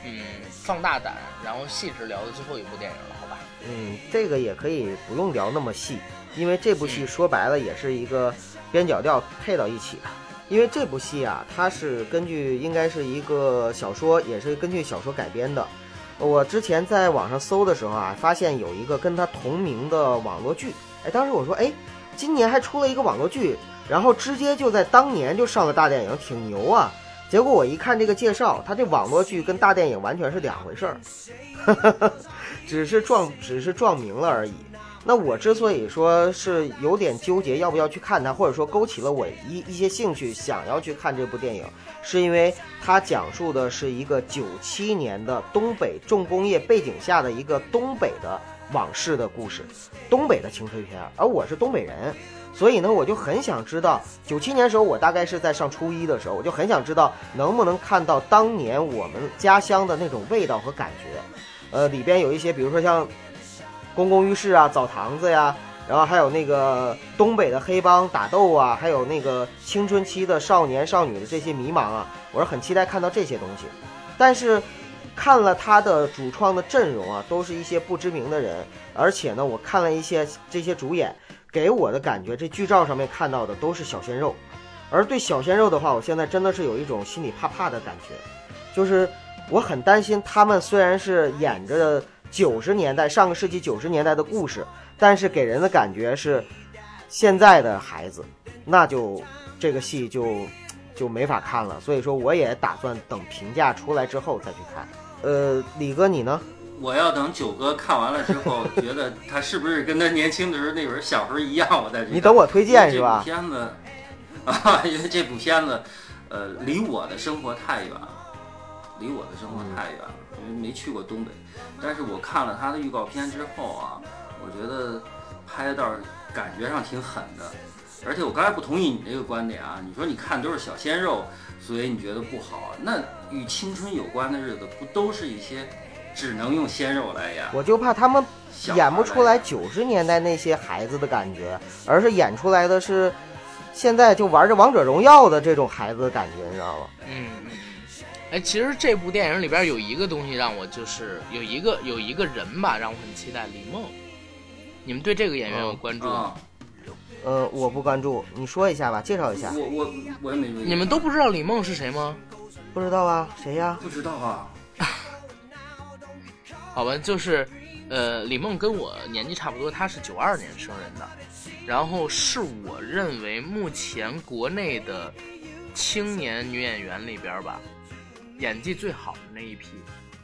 嗯，放大胆，然后细致聊的最后一部电影了，好吧？嗯，这个也可以不用聊那么细，*laughs* 因为这部戏说白了也是一个边角料配到一起的。因为这部戏啊，它是根据应该是一个小说，也是根据小说改编的。我之前在网上搜的时候啊，发现有一个跟它同名的网络剧。哎，当时我说，哎，今年还出了一个网络剧，然后直接就在当年就上了大电影，挺牛啊！结果我一看这个介绍，它这网络剧跟大电影完全是两回事儿，*laughs* 只是撞只是撞名了而已。那我之所以说是有点纠结要不要去看它，或者说勾起了我一一些兴趣，想要去看这部电影，是因为它讲述的是一个九七年的东北重工业背景下的一个东北的往事的故事，东北的青春片，而我是东北人。所以呢，我就很想知道，九七年时候我大概是在上初一的时候，我就很想知道能不能看到当年我们家乡的那种味道和感觉。呃，里边有一些，比如说像公共浴室啊、澡堂子呀，然后还有那个东北的黑帮打斗啊，还有那个青春期的少年少女的这些迷茫啊，我是很期待看到这些东西。但是看了他的主创的阵容啊，都是一些不知名的人，而且呢，我看了一些这些主演。给我的感觉，这剧照上面看到的都是小鲜肉，而对小鲜肉的话，我现在真的是有一种心里怕怕的感觉，就是我很担心他们虽然是演着九十年代上个世纪九十年代的故事，但是给人的感觉是现在的孩子，那就这个戏就就没法看了。所以说，我也打算等评价出来之后再去看。呃，李哥你呢？我要等九哥看完了之后，*laughs* 觉得他是不是跟他年轻的时候那会儿小时候一样，我再去。你等我推荐是吧？片子 *laughs* 啊，因为这部片子，呃，离我的生活太远了，离我的生活太远了，因为没去过东北。但是我看了他的预告片之后啊，我觉得拍的倒是感觉上挺狠的。而且我刚才不同意你这个观点啊，你说你看都是小鲜肉，所以你觉得不好。那与青春有关的日子，不都是一些？只能用鲜肉来演，我就怕他们演不出来九十年代那些孩子的感觉，而是演出来的是现在就玩着王者荣耀的这种孩子的感觉，你知道吗？嗯嗯。哎，其实这部电影里边有一个东西让我就是有一个有一个人吧，让我很期待李梦。你们对这个演员有关注吗？呃，我不关注，你说一下吧，介绍一下。我我我也没。你们都不知道李梦是谁吗？不知道啊，谁呀？不知道啊。*laughs* 好吧，就是，呃，李梦跟我年纪差不多，她是九二年生人的，然后是我认为目前国内的青年女演员里边吧，演技最好的那一批，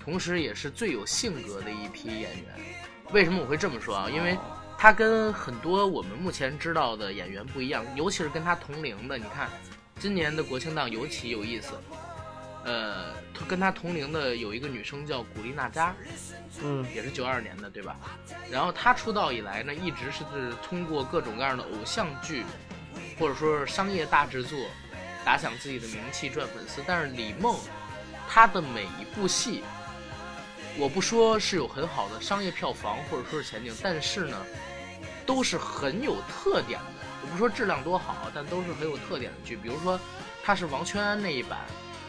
同时也是最有性格的一批演员。为什么我会这么说啊？因为他跟很多我们目前知道的演员不一样，尤其是跟他同龄的。你看，今年的国庆档尤其有意思。呃，他跟他同龄的有一个女生叫古力娜扎，嗯，也是九二年的，对吧？然后她出道以来呢，一直是通过各种各样的偶像剧，或者说是商业大制作，打响自己的名气，赚粉丝。但是李梦，她的每一部戏，我不说是有很好的商业票房或者说是前景，但是呢，都是很有特点的。我不说质量多好，但都是很有特点的剧。比如说，他是王全安那一版。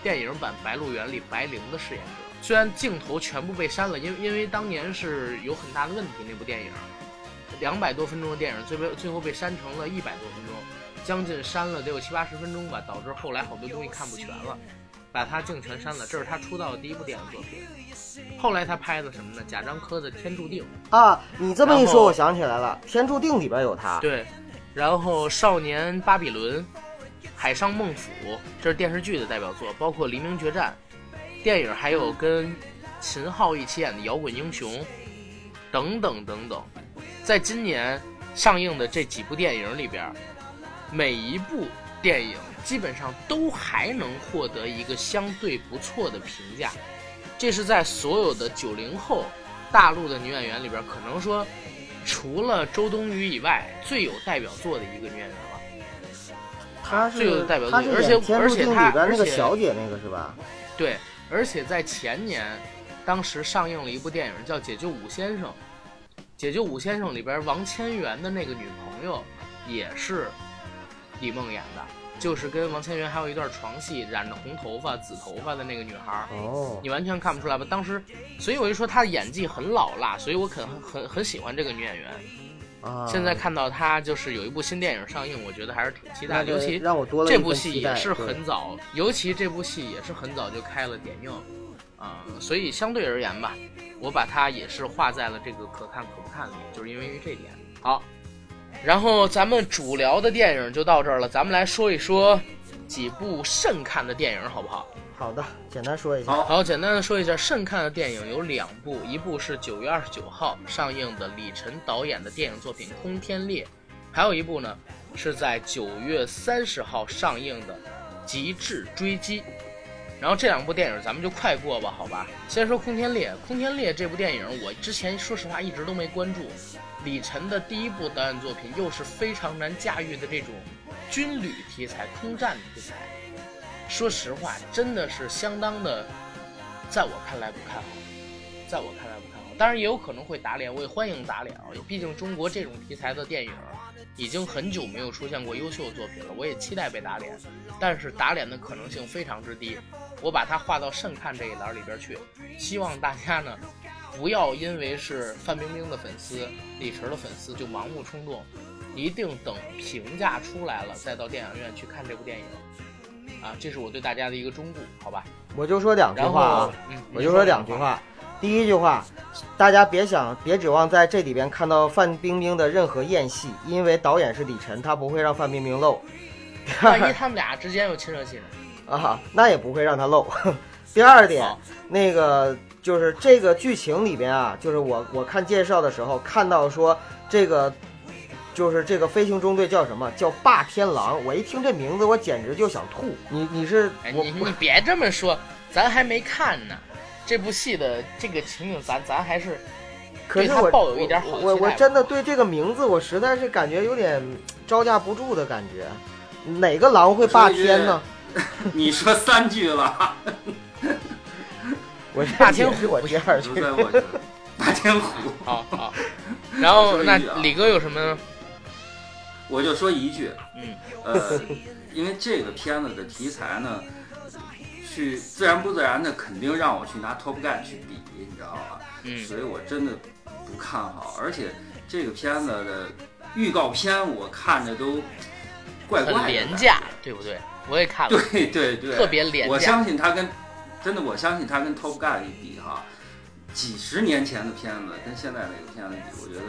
电影版《白鹿原》里白灵的饰演者，虽然镜头全部被删了，因为因为当年是有很大的问题，那部电影两百多分钟的电影，最被最后被删成了一百多分钟，将近删了得有七八十分钟吧，导致后来好多东西看不全了，把他净全删了。这是他出道的第一部电影作品。后来他拍的什么呢？贾樟柯的《天注定》啊，你这么一说，我想起来了，《天注定》里边有他。对，然后《少年巴比伦》。海上孟府，这是电视剧的代表作，包括《黎明决战》，电影还有跟秦昊一起演的《摇滚英雄》，等等等等。在今年上映的这几部电影里边，每一部电影基本上都还能获得一个相对不错的评价。这是在所有的九零后大陆的女演员里边，可能说除了周冬雨以外最有代表作的一个女演员了。她最有代表作，而且而且她里边那个小姐那个是吧？对，而且在前年，当时上映了一部电影叫《解救武先生》，《解救武先生》里边王千源的那个女朋友也是李梦演的，就是跟王千源还有一段床戏，染着红头发、紫头发的那个女孩。哦，你完全看不出来吧？当时，所以我就说她的演技很老辣，所以我很很很喜欢这个女演员。现在看到她就是有一部新电影上映，我觉得还是挺期待的。尤其让我多了这部戏也是很早，尤其这部戏也是很早就开了点映，啊，所以相对而言吧，我把它也是画在了这个可看可不看里，就是因为这点。好，然后咱们主聊的电影就到这儿了，咱们来说一说几部慎看的电影，好不好？好的，简单说一下。好，简单的说一下，慎看的电影有两部，一部是九月二十九号上映的李晨导演的电影作品《空天猎》，还有一部呢是在九月三十号上映的《极致追击》。然后这两部电影咱们就快过吧，好吧？先说《空天猎》，《空天猎》这部电影我之前说实话一直都没关注。李晨的第一部导演作品，又是非常难驾驭的这种军旅题材、空战题材。说实话，真的是相当的，在我看来不看好，在我看来不看好。当然也有可能会打脸，我也欢迎打脸啊！毕竟中国这种题材的电影已经很久没有出现过优秀的作品了，我也期待被打脸，但是打脸的可能性非常之低。我把它划到慎看这一栏里边去，希望大家呢不要因为是范冰冰的粉丝、李晨的粉丝就盲目冲动，一定等评价出来了再到电影院去看这部电影。啊，这是我对大家的一个忠告，好吧？我就说两句话啊，我就说两句话。第一句话，大家别想，别指望在这里边看到范冰冰的任何艳戏，因为导演是李晨，他不会让范冰冰露。*laughs* 万一他们俩之间有亲热戏呢？啊，那也不会让他露。*laughs* 第二点，那个就是这个剧情里边啊，就是我我看介绍的时候看到说这个。就是这个飞行中队叫什么？叫霸天狼。我一听这名字，我简直就想吐。你你是你你别这么说，咱还没看呢。这部戏的这个情景，咱咱还是可是我抱有一点好我我真的对这个名字，我实在是感觉有点招架不住的感觉。哪个狼会霸天呢？你说三句了。*laughs* 我霸天虎，我第二句。*laughs* 霸天虎。*laughs* 好好。然后那李哥有什么？我就说一句，嗯，呃，因为这个片子的题材呢，去自然不自然的，肯定让我去拿 Top Gun 去比，你知道吧？嗯，所以我真的不看好，而且这个片子的预告片我看着都怪怪的，廉价，对不对？我也看了，对对对，特别廉价。我相信他跟真的，我相信他跟 Top Gun 一比哈，几十年前的片子跟现在这个片子比，我觉得。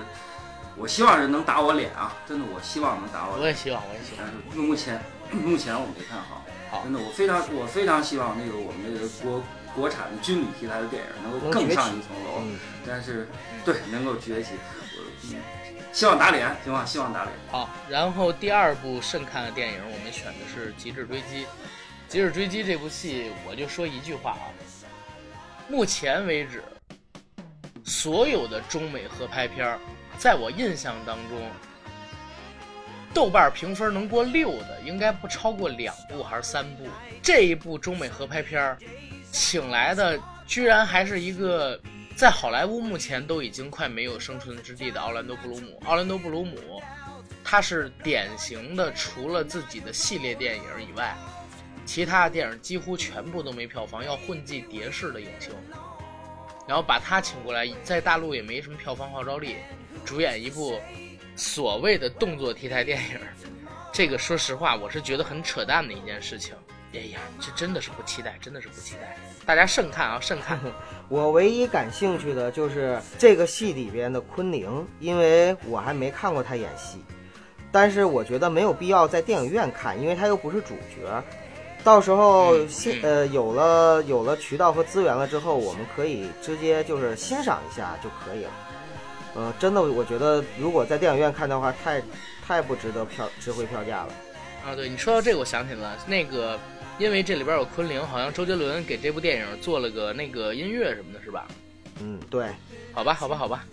我希望是能打我脸啊！真的，我希望能打我脸。我也希望，我也希望。但是目前，目前我没看好。好，真的，我非常，我非常希望那个我们这个国国产的军旅题材的电影能够更上一层楼。嗯，但是对能够崛起，我嗯希望打脸，行吧？希望打脸。好，然后第二部慎看的电影，我们选的是《极致追击》。《极致追击》这部戏，我就说一句话啊，目前为止，所有的中美合拍片儿，在我印象当中，豆瓣评分能过六的，应该不超过两部还是三部。这一部中美合拍片儿，请来的居然还是一个在好莱坞目前都已经快没有生存之地的奥兰多·布鲁姆。奥兰多·布鲁姆，他是典型的除了自己的系列电影以外，其他的电影几乎全部都没票房，要混迹蝶式的影星。然后把他请过来，在大陆也没什么票房号召力，主演一部所谓的动作题材电影，这个说实话，我是觉得很扯淡的一件事情。哎呀，这真的是不期待，真的是不期待。大家慎看啊，慎看。*laughs* 我唯一感兴趣的就是这个戏里边的昆凌，因为我还没看过她演戏，但是我觉得没有必要在电影院看，因为她又不是主角。到时候嗯嗯呃有了有了渠道和资源了之后，我们可以直接就是欣赏一下就可以了。呃，真的，我觉得如果在电影院看的话，太太不值得票值回票价了。啊，对你说到这个，我想起了那个，因为这里边有昆凌，好像周杰伦给这部电影做了个那个音乐什么的，是吧？嗯，对，好吧，好吧，好吧，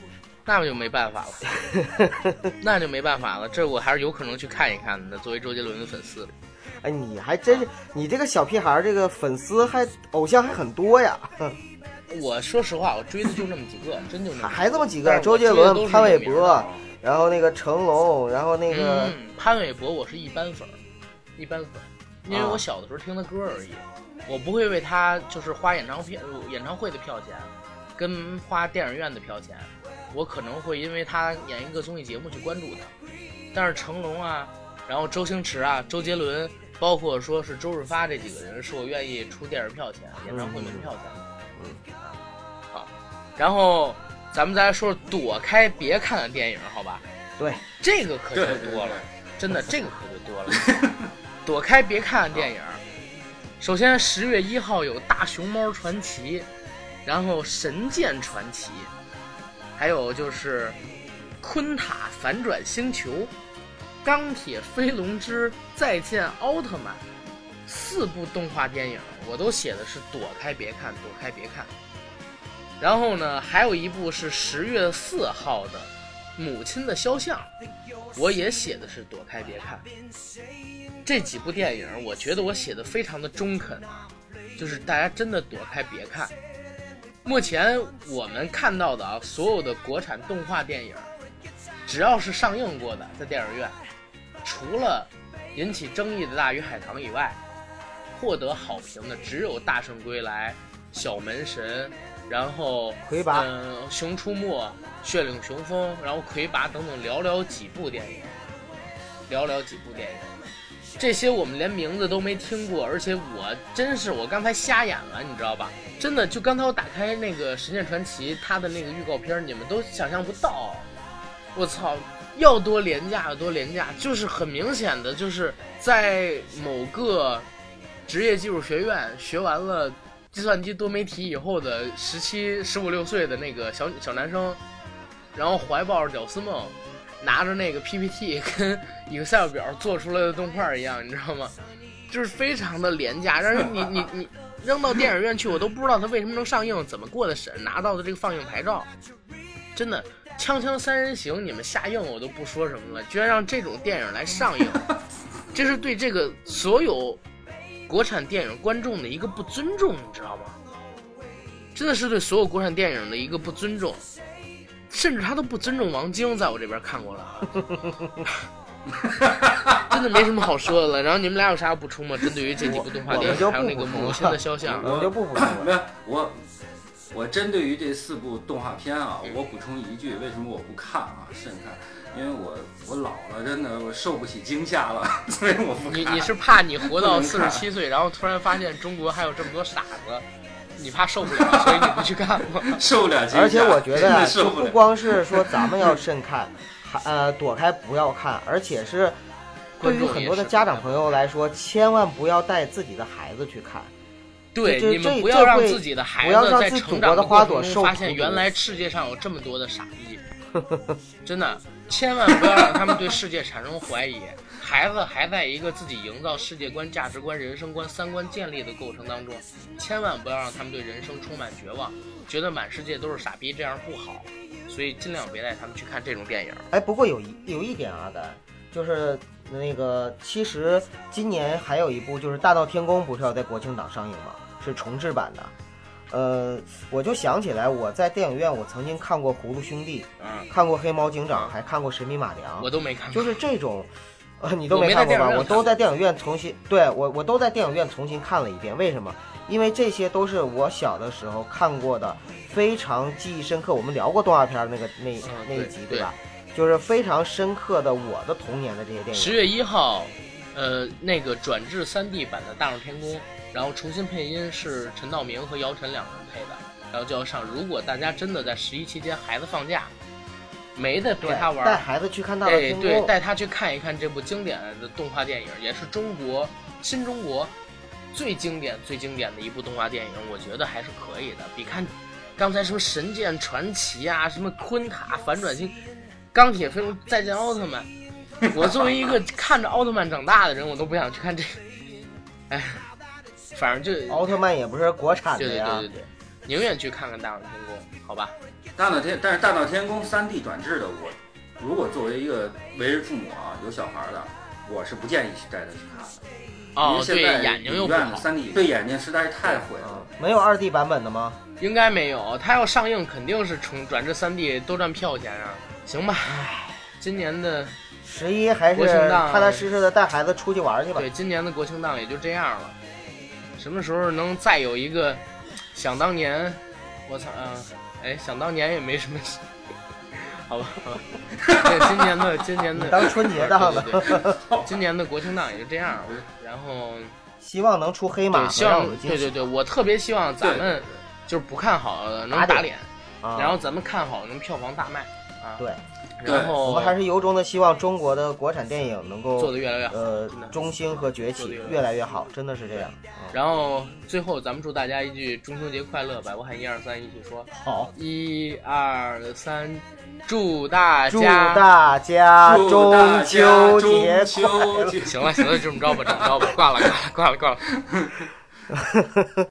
那就没办法了，*laughs* 那就没办法了。这我还是有可能去看一看的，作为周杰伦的粉丝。哎，你还真是你这个小屁孩，这个粉丝还偶像还很多呀，我说实话，我追的就那么几个，真就那么几个还这么几个，周杰伦、潘玮柏，然后那个成龙，然后那个。嗯，潘玮柏我是一般粉儿，一般粉儿，因为啊我小的时候听的歌而已，我不会为他就是花演唱片、演唱会的票钱，跟花电影院的票钱，我可能会因为他演一个综艺节目去关注他。但是成龙啊，然后周星驰啊、周杰伦，包括说是周润发这几个人，是我愿意出电影票钱、演唱会门票钱的。嗯然后咱们再来说说躲开别看的电影，好吧？对，这个可就对对多了。真的，这个可就多了。*laughs* 躲开别看的电影。首先，十月一号有《大熊猫传奇》，然后《神剑传奇》，还有就是《昆塔反转星球》，《钢铁飞龙之再见奥特曼》，四部动画电影，我都写的是躲开别看，躲开别看。然后呢，还有一部是十月四号的《母亲的肖像》，我也写的是躲开别看。这几部电影，我觉得我写的非常的中肯，就是大家真的躲开别看。目前我们看到的啊，所有的国产动画电影，只要是上映过的，在电影院，除了引起争议的《大鱼海棠》以外，获得好评的只有《大圣归来》《小门神》，然后魁拔嗯，《熊出没》《血领雄风》，然后《魁拔》等等寥寥几部电影，寥寥几部电影。这些我们连名字都没听过，而且我真是我刚才瞎眼了，你知道吧？真的，就刚才我打开那个《神剑传奇》它的那个预告片，你们都想象不到。我操，要多廉价有多廉价，就是很明显的，就是在某个职业技术学院学完了计算机多媒体以后的十七、十五六岁的那个小小男生，然后怀抱着屌丝梦，拿着那个 PPT *laughs* 跟 Excel 表做出来的动画一样，你知道吗？就是非常的廉价，让人你你你扔到电影院去，我都不知道它为什么能上映，怎么过的审，拿到的这个放映牌照，真的。《锵锵三人行》你们下映我都不说什么了，居然让这种电影来上映，这是对这个所有国产电影观众的一个不尊重，你知道吗？真的是对所有国产电影的一个不尊重，甚至他都不尊重王晶，在我这边看过了啊，*laughs* 真的没什么好说的了。然后你们俩有啥要补充吗？针对于这几部动画电影，还有那个母亲的肖像，我们就不补充了。没有我。我针对于这四部动画片啊，嗯我补充一句，为什么我不看啊？慎看，因为我我老了，真的我受不起惊吓了，*laughs* 所以我不看。你你是怕你活到四十七岁，然后突然发现中国还有这么多傻子，你怕受不了，所以你不去看 *laughs* 吗？受不了惊吓？而且我觉得啊，就不。光是说咱们要慎看，还呃躲开不要看，而且是对于很多的家长朋友来说，千万不要带自己的孩子去看。对，你们不要让自己的孩子在成长的花过程中发现原来世界上有这么多的傻逼，*laughs* 真的，千万不要让他们对世界产生怀疑。孩子还在一个自己营造世界观、价值观、人生观、三观建立的过程当中，千万不要让他们对人生充满绝望，觉得满世界都是傻逼，这样不好。所以尽量别带他们去看这种电影。哎，不过有一有一点啊，咱就是那个，其实今年还有一部就是《大闹天宫》，不是要在国庆档上映吗？是重制版的。呃，我就想起来，我在电影院我曾经看过《葫芦兄弟》，嗯，看过《黑猫警长》，嗯还看过《神笔马良》，我都没看过。就是这种，呃，你都没看过吧？我都在电影院重新，对我我都在电影院重新看了一遍。为什么？因为这些都是我小的时候看过的，非常记忆深刻。我们聊过动画片那个那嗯那一集对吧？就是非常深刻的我的童年的这些电影。十月一号，呃，那个转制 3D 版的《大闹天宫》，然后重新配音是陈道明和姚晨两个人配的，然后就要上。如果大家真的在十一期间孩子放假，没得陪他玩，带孩子去看《大闹哎，天宫对，》，带他去看一看这部经典的动画电影，也是中国新中国最经典、最经典的一部动画电影，我觉得还是可以的。比看刚才什么《神剑传奇》啊，什么昆塔反转星、钢铁飞龙、再见奥特曼，*laughs* 我作为一个看着奥特曼长大的人，我都不想去看这个。哎，反正就奥特曼也不是国产的呀。对对对对，宁愿去看看《大闹天宫》，好吧？大闹天，但是大闹天宫三 D 转制的，我如果作为一个为人父母啊，有小孩的，我是不建议去带他去看的。因哦为，现对，在眼睛又不好。三 D 对眼睛实在是太毁啊了。，没有二 D 版本的吗？应该没有，它要上映肯定是重转至三 D 都赚票钱啊。行吧，今年的十一还是国庆档踏踏实实的带孩子出去玩去吧。对今年的国庆档也就这样了。什么时候能再有一个想当年？我操啊！哎，想当年也没什么。*laughs* 好吧，好吧，对今年的 *laughs* 今年的当春节档了对对对今年的国庆档也就这样了。然后希望能出黑马对，希望对对对，我特别希望咱们就是不看好的能打脸打脸，啊。然后咱们看好能票房大卖啊。对，然后我们还是由衷的希望中国的国产电影能做够的越来越好。呃中兴和崛起越来越好，真的是这样。嗯然后最后咱们祝大家一句中秋节快乐，吧，我喊一二三，一起说好，一二三，祝大祝家。大家祝大中家秋节中快乐！秋节行了行了，就这么着吧，这么着吧，挂了挂了挂了挂了。*laughs*